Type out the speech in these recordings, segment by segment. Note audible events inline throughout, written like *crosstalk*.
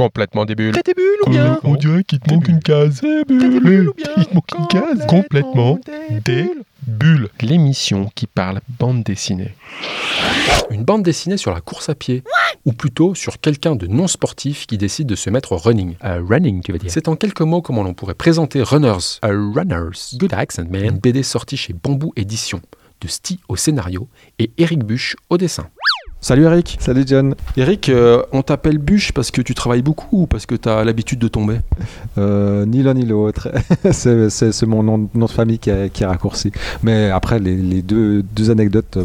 Complètement des bulles. Bulles ou bien On dirait qu'il te manque une case. T'as des bulles ou bien Il te manque une case. Complètement des bulles. L'émission qui parle bande dessinée. Une bande dessinée sur la course à pied. Ou plutôt sur quelqu'un de non sportif qui décide de se mettre au running. Euh, running, tu veux dire C'est en quelques mots comment l'on pourrait présenter Runners. A Runners. Good accent, man. Une BD sortie chez Bamboo Édition. De Sti au scénario et Eric Buch au dessin. Salut Eric. Salut John. Eric, euh, on t'appelle Buch parce que tu travailles beaucoup ou parce que tu as l'habitude de tomber? Euh, ni l'un ni l'autre. *laughs* c'est, mon nom, nom de famille qui, est- qui est raccourci. Mais après, les, les deux, deux anecdotes euh,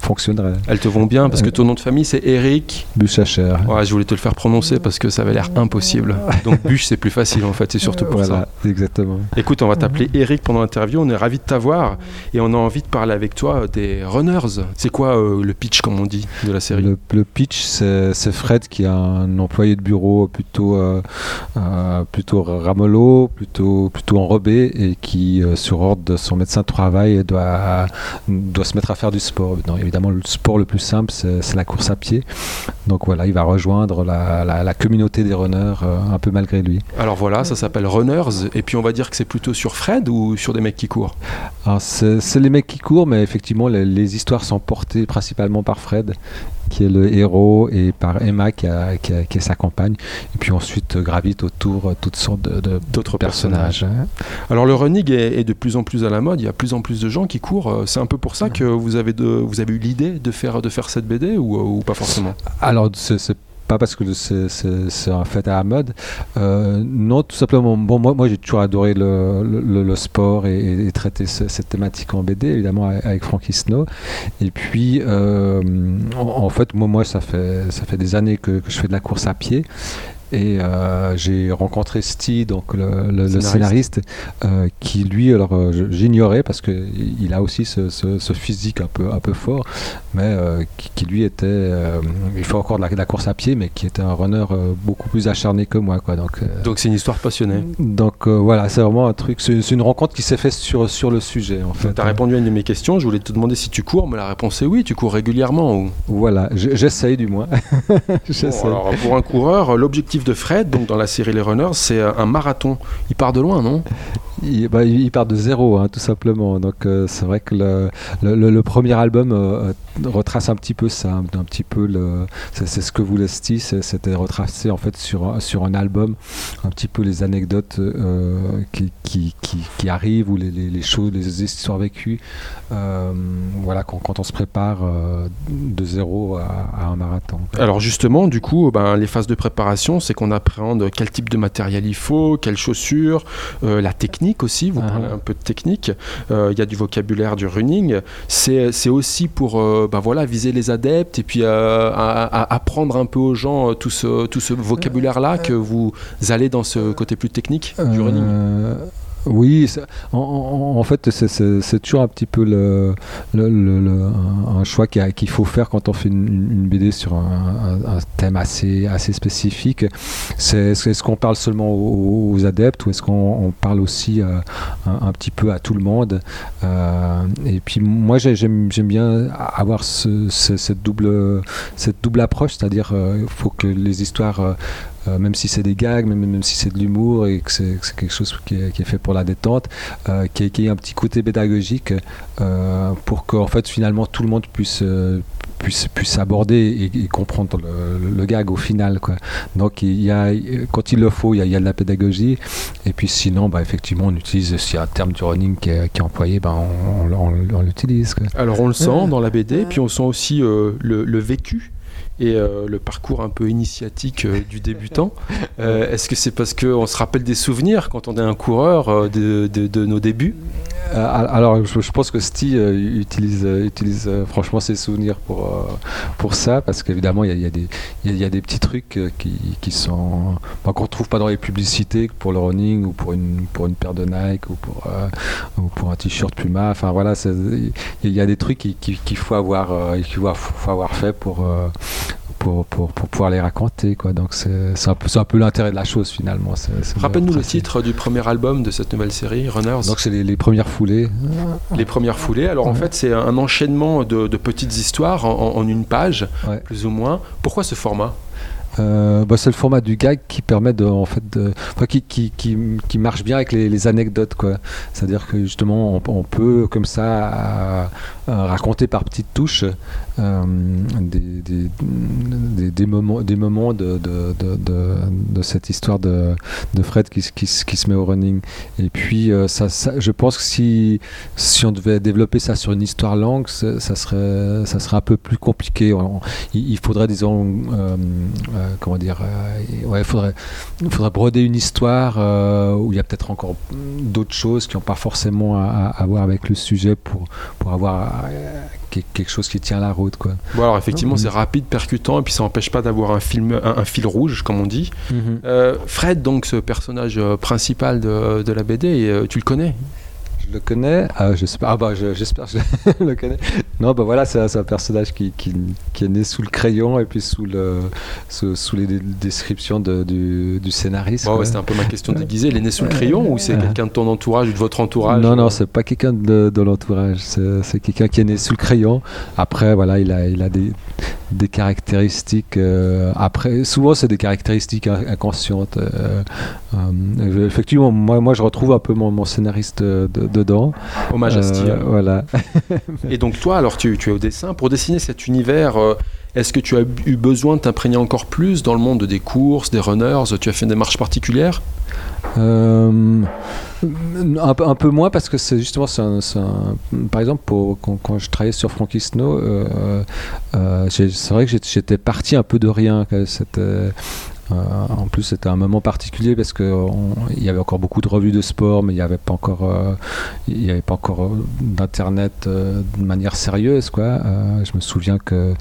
fonctionneraient. Elles te vont bien parce que ton nom de famille c'est Eric. Buchacher. Ouais, je voulais te le faire prononcer parce que ça avait l'air impossible. *laughs* Donc Buch c'est plus facile en fait, c'est surtout pour voilà, exactement. ça. Écoute, on va t'appeler Eric pendant l'interview, on est ravis de t'avoir et on a envie de parler avec toi des runners. C'est quoi le pitch comme on dit de la série Le, le pitch, c'est, Fred qui est un employé de bureau plutôt, euh, euh, plutôt ramolo, plutôt, plutôt enrobé et qui, euh, sur ordre de son médecin de travail, doit, doit se mettre à faire du sport. Non, évidemment, le sport le plus simple, c'est, la course à pied. Donc voilà, il va rejoindre la, la- la communauté des runners euh, un peu malgré lui. Alors voilà, ça s'appelle Runners et puis on va dire que c'est plutôt sur Fred ou sur des mecs qui courent? Alors, c'est, c'est les mecs qui courent, mais effectivement, les, les histoires sont portées principalement par Fred, qui est le héros, et par Emma, qui, a- qui, a- qui est sa compagne. Et puis ensuite, euh, gravitent autour euh, toutes sortes de, D'autres personnages. personnages. Alors le running est, est de plus en plus à la mode, il y a de plus en plus de gens qui courent. Euh, C'est un peu pour ça que vous avez, de, vous avez eu l'idée de faire, de faire cette BD ou, ou pas forcément? Alors, c'est, c'est pas parce que c'est, un fait à la mode. Euh, non, tout simplement. Bon, moi, j'ai toujours adoré le, sport et, et traiter ce- cette thématique en BD, évidemment, avec, Frankie Snow. Et puis, euh, en, fait, moi, ça, fait, des années que je fais de la course à pied. Et euh, j'ai rencontré Steve, donc le, le- le Scénariste. euh, qui lui, alors euh, j'ignorais parce qu'il a aussi ce, ce- ce physique un peu, un peu fort, mais qui, qui, lui était, il fait encore de la, de la course à pied, mais qui était un runner beaucoup plus acharné que moi. Quoi. Donc, Donc c'est une histoire passionnée. donc voilà, c'est vraiment un truc, c'est une rencontre qui s'est faite sur, sur le sujet en fait. Tu as répondu à une de mes questions, je voulais te demander si tu cours, mais la réponse est oui, tu cours régulièrement. Ou... Voilà, j'essaye du moins. *laughs* Bon, alors, pour un coureur, l'objectif de Fred, donc dans la série Les Runners, c'est euh, un marathon. Il part de loin, non? Il, bah, il- part de zéro, hein, tout simplement. Donc euh, c'est vrai que le, premier album euh, euh, retrace un petit peu ça, un, petit peu le. C'est ce que voulait Steve, c'était retracé en fait sur sur un album, un petit peu les anecdotes qui, qui, qui, arrivent ou les, les, choses, les histoires vécues. voilà, quand, quand on se prépare de zéro à, un marathon. Alors justement, du coup, ben, les phases de préparation, c'est qu'on appréhende quel type de matériel il faut, quelles chaussures, la technique aussi, vous Ah. parlez un peu de technique, Euh, il y a du vocabulaire du running, c'est aussi pour euh, ben, voilà, viser les adeptes et puis euh, à- à- apprendre un peu aux gens euh, tout ce, tout ce vocabulaire-là que vous allez dans ce côté plus technique du running. Euh, oui, en, fait, c'est- toujours un petit peu le, un, choix qu'il faut faire quand on fait une, BD sur un, thème assez, assez spécifique. C'est est-ce qu'on parle seulement aux, adeptes ou est-ce qu'on on parle aussi euh, un, petit peu à tout le monde? Euh, Et puis moi, j'ai- j'aime bien avoir ce- ce- cette, double, cette double approche, c'est-à-dire il faut que les histoires euh, même si c'est des gags, même, même si c'est de l'humour et que c'est que c'est quelque chose qui est, qui est fait pour la détente, euh, qui, qui ait un petit côté pédagogique euh, pour qu'en fait finalement tout le monde puisse euh, puisse, puisse aborder et, et comprendre le, le- le gag au final quoi. Donc il y a quand il le faut il y a, il y a de la pédagogie et puis sinon bah, effectivement on utilise s'il y a un terme du running qui est, qui est employé ben on, on- on- on l'utilise. Alors on le sent dans la BD, puis on sent aussi euh, le, le vécu et euh, le parcours un peu initiatique euh, du débutant. *laughs* Euh, Est-ce que c'est parce qu'on se rappelle des souvenirs quand on est un coureur de, de- de nos débuts? Alors, je, pense que Steve euh, utilise, euh, utilise euh, franchement ses souvenirs pour, euh, pour ça, parce qu'évidemment, il y a, y a y a- des petits trucs euh, qui, qui sont qu'on ne trouve pas dans les publicités pour le running ou pour une, pour une paire de Nike ou pour, euh, ou pour un t-shirt Puma. Enfin voilà, il y a des trucs qu'il qui, qu'il faut, avoir, euh, faut, faut avoir fait pour, euh, pour, pour, pour pouvoir les raconter. Quoi. Donc c'est un peu, l'intérêt de la chose finalement. Rappelle-nous le titre du premier album de cette nouvelle série, Runners. Donc c'est les, les premières foulées. les premières foulées. Alors en fait, c'est un enchaînement de, de petites histoires en, en- en une page, Ouais. plus ou moins. Pourquoi ce format? Euh, bah, c'est le format du gag qui permet de, en fait, qui, qui, qui, marche bien avec les, anecdotes, quoi. C'est-à-dire que justement, on, peut comme ça raconter par petites touches euh, des, des, des, moments, des moments de, de, cette histoire de, Fred qui, qui, se- met au running. Et puis, euh, ça, je pense que si, si on devait développer ça sur une histoire longue, ça, serait, ça serait un peu plus compliqué. Il, faudrait, disons, comment dire, euh, ouais, il faudrait, il faudrait broder une histoire euh, où il y a peut-être encore d'autres choses qui n'ont pas forcément à, à- voir avec le sujet pour, pour avoir euh, que- quelque chose qui tient la route. Quoi. Bon, alors effectivement, Mhm. c'est rapide, percutant, et puis ça n'empêche pas d'avoir un, film, un, un fil rouge, comme on dit. Euh, Fred, donc, ce personnage euh, principal de, de la BD, euh, tu le connais? Je le connais. Ah, je sais pas. Ah bah, je- j'espère que je *laughs* le connais. Non, bah voilà, c'est un, personnage qui, qui, qui est né sous le crayon et puis sous, le, sous, sous les descriptions de- du, du scénariste. Bon, ouais. C'était un peu ma question déguisée. Il est né sous le crayon ou c'est quelqu'un de ton entourage ou de votre entourage Non, non, c'est pas quelqu'un de, de l'entourage. C'est quelqu'un qui est né sous le crayon. Après, voilà, il a, il a des, des caractéristiques. euh, après, souvent, c'est des caractéristiques in- inconscientes. euh, euh, effectivement, moi, moi, je retrouve un peu mon, mon scénariste de- dedans. Hommage à Euh, Steve. Voilà. Et donc toi, alors tu, es au dessin. Pour dessiner cet univers, euh, est-ce que tu as eu besoin de t'imprégner encore plus dans le monde des courses, des runners? Tu as fait une démarche particulière Euh, un, peu- moins parce que c'est justement, un- un- par exemple, quand, je travaillais sur Frankie Snow, euh, c'est vrai que j'étais parti un peu de rien. Euh, en plus, c'était un moment particulier parce que on- il y avait encore beaucoup de revues de sport, mais il n'y avait pas encore, euh, il y avait pas encore euh, d'internet euh, de manière sérieuse, quoi. Je me souviens que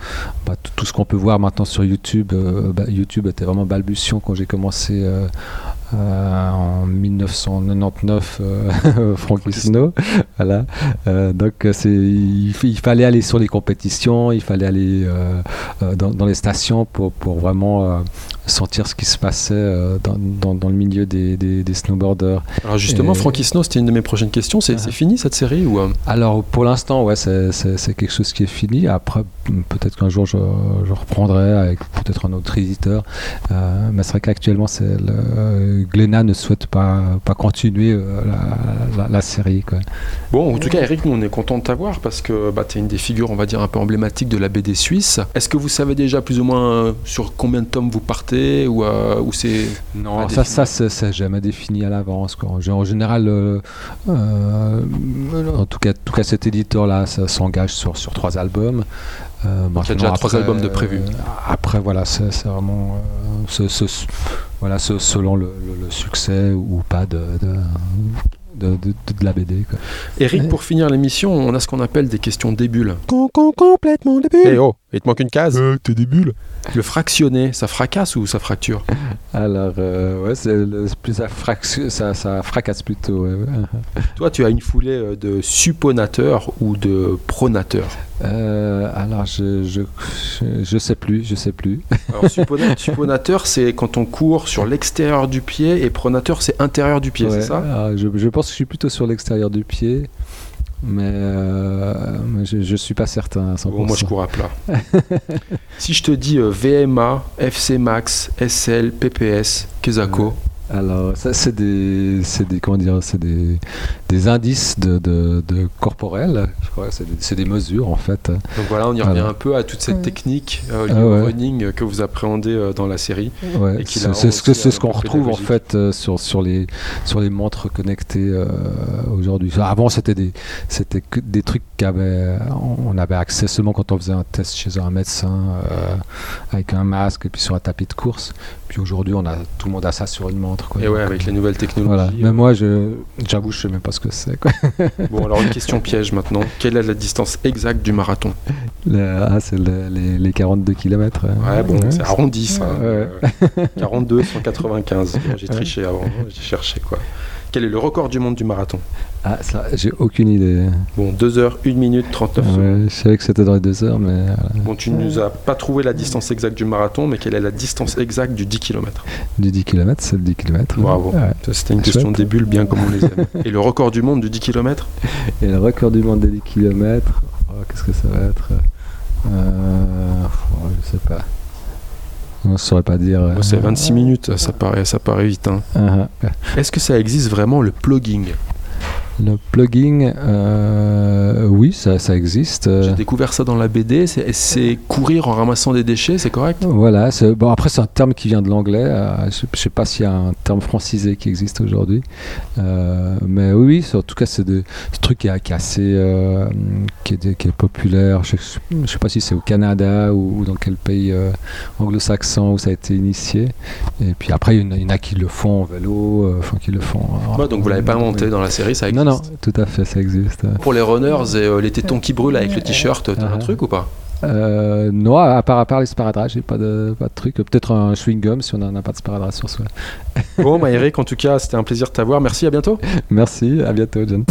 bah, tout- ce qu'on peut voir maintenant sur YouTube, bah, YouTube était vraiment balbutiant quand j'ai commencé. euh, en 1999 euh, *laughs* Frankie Snow voilà Euh, donc c'est il, fallait aller sur les compétitions il fallait aller dans, dans les stations pour, pour vraiment sentir ce qui se passait euh, dans, dans, dans le milieu des, des, des snowboarders Alors justement, Et- Frankie Snow, c'était une de mes prochaines questions. C'est Ah. fini cette série ou euh, alors pour l'instant ouais c'est, quelque chose qui est fini après mm, peut-être qu'un jour je, je reprendrai avec peut-être un autre éditeur Euh, mais c'est vrai qu'actuellement Glénat ne souhaite pas, pas continuer la, la, la série quoi. Bon, en tout cas, Eric, nous, on est content de t'avoir parce que bah, tu es une des figures, on va dire, un peu emblématiques de la BD suisse. Est-ce que vous savez déjà plus ou moins sur combien de tomes vous partez ou, euh, ou c'est. Non, ça, défini. ça c'est, jamais défini à l'avance. quoi. En En général, euh, euh, en tout cas, en tout cas cet éditeur-là ça s'engage sur, sur trois albums. Euh, il y a déjà trois albums de prévus. euh, après, voilà, c'est, c'est vraiment euh, ce- ce- voilà, ce- selon le, le- le succès ou pas de, de, de, de- de la BD. quoi. Eric, pour finir l'émission, on a ce qu'on appelle des questions débules. complètement début. Eh oh, il te manque une case. Euh, t'es des bulles Le fractionné, ça fracasse ou ça fracture Alors, euh, ouais, c'est le- plus ça, frac- ça, ça fracasse plutôt. ouais. Toi, tu as une foulée euh, de supponateur ou de pronateur. Euh, alors, je, je, je, sais plus, je sais plus. Alors, suppona- *laughs* supponateur, c'est quand on court sur l'extérieur du pied et pronateur, c'est intérieur du pied, Ouais, c'est ça? alors, je, je pense que je suis plutôt sur l'extérieur du pied, mais, euh, mais je, je suis pas certain à 100%. Bon, moi, je cours à plat. *laughs* si je te dis euh, VMA, FC Max, SL, PPS, Kesako, Alors, ça, c'est des, c'est des, comment dire, c'est des, des indices de, de, de corporels. Je crois c'est des, c'est des mesures en fait. donc voilà, on y revient un peu à toute cette technique euh, Ah ouais. running euh, que vous appréhendez euh, dans la série. Ouais, Et qui c'est ce que c'est ce qu'on peu retrouve en fait euh, sur sur les sur les montres connectées euh, aujourd'hui. Enfin, Avant c'était des c'était que des trucs qu'avait on avait accès seulement quand on faisait un test chez un médecin euh, avec un masque et puis sur un tapis de course. Puis aujourd'hui on a tout le monde a ça sur une montre. Quoi. Et ouais, avec les nouvelles technologies. voilà. euh, Mais moi je j'avoue je sais même pas ce que c'est. *laughs* Bon, alors une question piège maintenant. Quelle est la distance exacte du marathon? Le- ah, c'est le- les, les 42 km. Ouais, bon, c'est arrondi ça. Ouais. Euh, 42, 195. Bon, J'ai triché avant, hein, j'ai cherché quoi. Quel est le record du monde du marathon Ah ça j'ai aucune idée. Bon, 2 heures, 1 minute, 39 secondes. Ouais, je savais que c'était dans les deux heures mais. Bon, tu nous as pas trouvé la distance exacte du marathon, mais quelle est la distance exacte du 10 km du 10 km c'est le 10 km. Bravo. Ouais. Ça, C'était une Chouette. question des bulles, bien comme on les aime. *laughs* Et le record du monde du 10 km Et le record du monde des 10 km, qu'est-ce que ça va être? Euh, oh, Je sais pas. On ne saurait pas dire. euh, C'est 26 minutes, ça paraît, ça paraît vite. hein. ah, ah. Est-ce que ça existe vraiment le plugging? Le plugin, euh, oui, ça, ça existe. J'ai découvert ça dans la BD. C'est- courir en ramassant des déchets, c'est correct? Voilà, bon, après c'est un terme qui vient de l'anglais, euh, je ne sais pas s'il y a un terme francisé qui existe aujourd'hui, Euh, mais oui, en tout cas c'est des- ce truc qui est, qui est assez, qui, est, qui est populaire, je ne sais pas si c'est au Canada ou, ou dans quel pays anglo-saxon où ça a été initié, et puis après il y en a, en qui le font en vélo, enfin qui le font... Ouais, Donc vous l'avez pas inventé dans la série, ça existe Non, non, tout à fait, ça existe. Pour les runners et euh, les tétons qui brûlent avec le t-shirt, t'as un truc ou pas? Euh, non, à part, à part les sparadraps, j'ai pas de, pas de truc. Peut-être un chewing-gum si on n'a pas de sparadrap sur soi. Bon, bah Eric, en tout cas, c'était un plaisir de t'avoir. Merci, à bientôt. *laughs* Merci, à bientôt, John.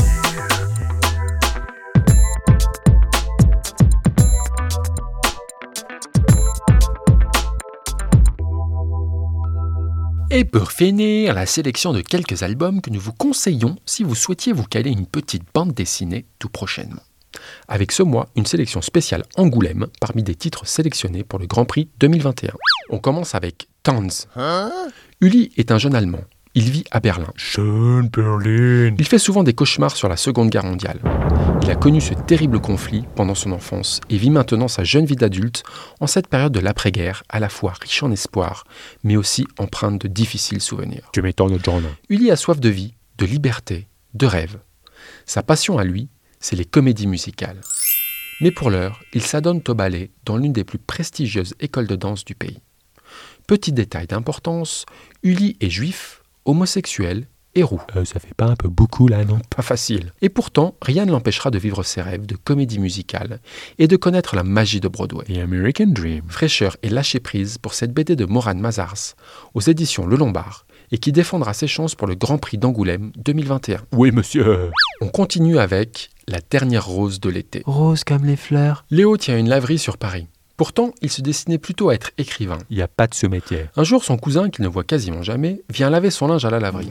Et pour finir, la sélection de quelques albums que nous vous conseillons si vous souhaitiez vous caler une petite bande dessinée tout prochainement. Avec ce mois, une sélection spéciale Angoulême parmi des titres sélectionnés pour le Grand Prix 2021. On commence avec Tanz. Uli est un jeune Allemand. Il vit à Berlin. Il fait souvent des cauchemars sur la Seconde Guerre mondiale. Il a connu ce terrible conflit pendant son enfance et vit maintenant sa jeune vie d'adulte en cette période de l'après-guerre, à la fois riche en espoir, mais aussi empreinte de difficiles souvenirs. Tu m'étonnes, John. Uli a soif de vie, de liberté, de rêve. Sa passion à lui, c'est les comédies musicales. Mais pour l'heure, il s'adonne au ballet dans l'une des plus prestigieuses écoles de danse du pays. Petit détail d'importance, Uli est juif, homosexuel et roux. Euh, ça fait pas un peu beaucoup là, non? Pas facile. Et pourtant, rien ne l'empêchera de vivre ses rêves de comédie musicale et de connaître la magie de Broadway. The American Dream. Fraîcheur et lâcher prise pour cette BD de Moran Mazars aux éditions Le Lombard et qui défendra ses chances pour le Grand Prix d'Angoulême 2021. Oui, monsieur. On continue avec La dernière rose de l'été. Rose comme les fleurs. Léo tient une laverie sur Paris. Pourtant, il se destinait plutôt à être écrivain. Il n'y a pas de ce métier. Un jour, son cousin, qu'il ne voit quasiment jamais, vient laver son linge à la laverie.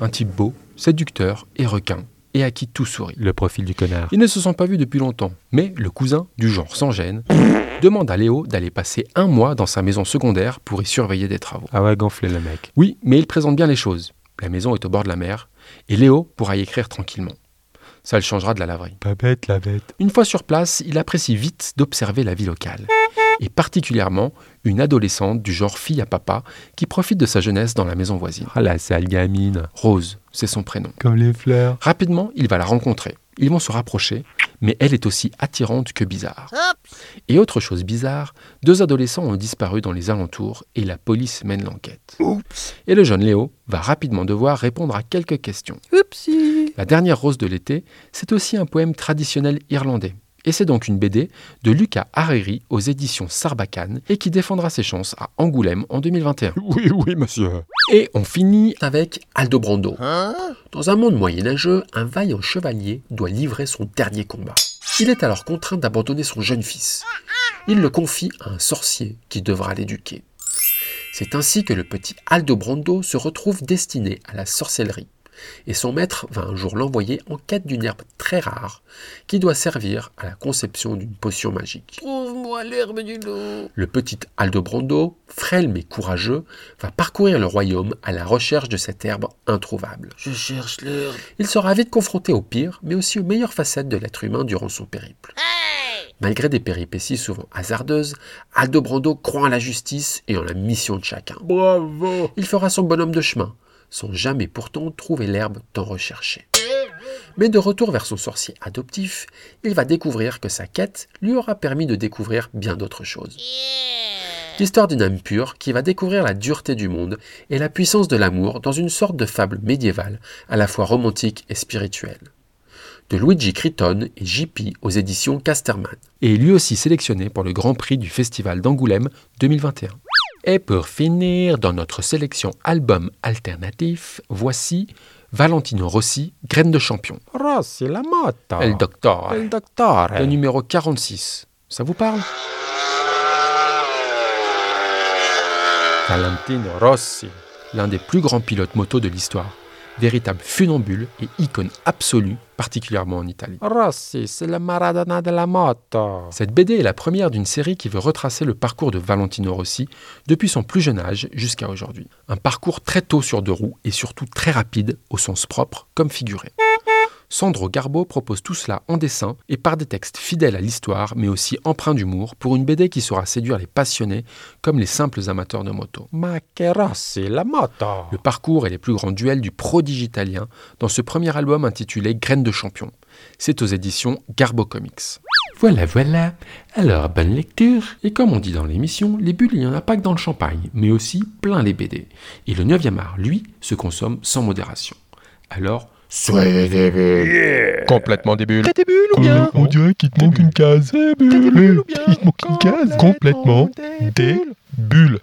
Un type beau, séducteur et requin, et à qui tout sourit. Le profil du connard. Ils ne se sont pas vus depuis longtemps, mais le cousin, du genre sans gêne, *laughs* demande à Léo d'aller passer un mois dans sa maison secondaire pour y surveiller des travaux. Ah ouais, gonflé le mec. Oui, mais il présente bien les choses. La maison est au bord de la mer, et Léo pourra y écrire tranquillement. Ça le changera de la laverie. Pas bête, la bête. Une fois sur place, il apprécie vite d'observer la vie locale, et particulièrement une adolescente du genre fille à papa qui profite de sa jeunesse dans la maison voisine. Ah, la sale gamine. Rose, c'est son prénom. Comme les fleurs. Rapidement, il va la rencontrer. Ils vont se rapprocher, mais elle est aussi attirante que bizarre. Et autre chose bizarre, deux adolescents ont disparu dans les alentours et la police mène l'enquête. Et le jeune Léo va rapidement devoir répondre à quelques questions. La dernière rose de l'été, c'est aussi un poème traditionnel irlandais. Et c'est donc une BD de Lucas Hariri aux éditions Sarbacane et qui défendra ses chances à Angoulême en 2021. *laughs* Oui, oui, monsieur. Et on finit avec Aldobrando. Dans un monde moyenâgeux, un vaillant chevalier doit livrer son dernier combat. Il est alors contraint d'abandonner son jeune fils. Il le confie à un sorcier qui devra l'éduquer. C'est ainsi que le petit Aldobrando se retrouve destiné à la sorcellerie. Et son maître va un jour l'envoyer en quête d'une herbe très rare qui doit servir à la conception d'une potion magique. Trouve-moi l'herbe du loup. Le petit Aldobrando, frêle mais courageux, va parcourir le royaume à la recherche de cette herbe introuvable. Je cherche l'herbe. Il sera vite confronté aux pires, mais aussi aux meilleures facettes de l'être humain durant son périple. Malgré des péripéties souvent hasardeuses, Aldobrando croit en la justice et en la mission de chacun. Bravo. Il fera son bonhomme de chemin, sans jamais pourtant trouver l'herbe tant recherchée. Mais de retour vers son sorcier adoptif, il va découvrir que sa quête lui aura permis de découvrir bien d'autres choses. L'histoire d'une âme pure qui va découvrir la dureté du monde et la puissance de l'amour dans une sorte de fable médiévale, à la fois romantique et spirituelle. De Luigi Criton et JP aux éditions Casterman. Et lui aussi sélectionné pour le Grand Prix du Festival d'Angoulême 2021. Et pour finir, dans notre sélection album alternatif, voici Valentino Rossi, Graine de champion. Rossi, la moto. El Doctor. El docteur. Le numéro 46. Ça vous parle? Valentino Rossi. L'un des plus grands pilotes moto de l'histoire. Véritable funambule et icône absolue, particulièrement en Italie. Rossi, c'est le Maradona de la moto. Cette BD est la première d'une série qui veut retracer le parcours de Valentino Rossi depuis son plus jeune âge jusqu'à aujourd'hui. Un parcours très tôt sur deux roues et surtout très rapide au sens propre comme figuré. Sandro Garbo propose tout cela en dessin et par des textes fidèles à l'histoire mais aussi empreints d'humour pour une BD qui saura séduire les passionnés comme les simples amateurs de moto. Ma Rossi, la moto. Le parcours et les plus grands duels du prodige italien dans ce premier album intitulé Graines de champion. C'est aux éditions Garbo Comics. Voilà, voilà. Alors, bonne lecture. Et comme on dit dans l'émission, les bulles, il n'y en a pas que dans le champagne, mais aussi plein les BD. Et le 9e art, lui, se consomme sans modération. Alors, soyez des bulles. Complètement des bulles. T'es des bulles ou bien On dirait qu'il te manque une case. T'es des bulles ou bien Il te manque une case. Complètement des bulles.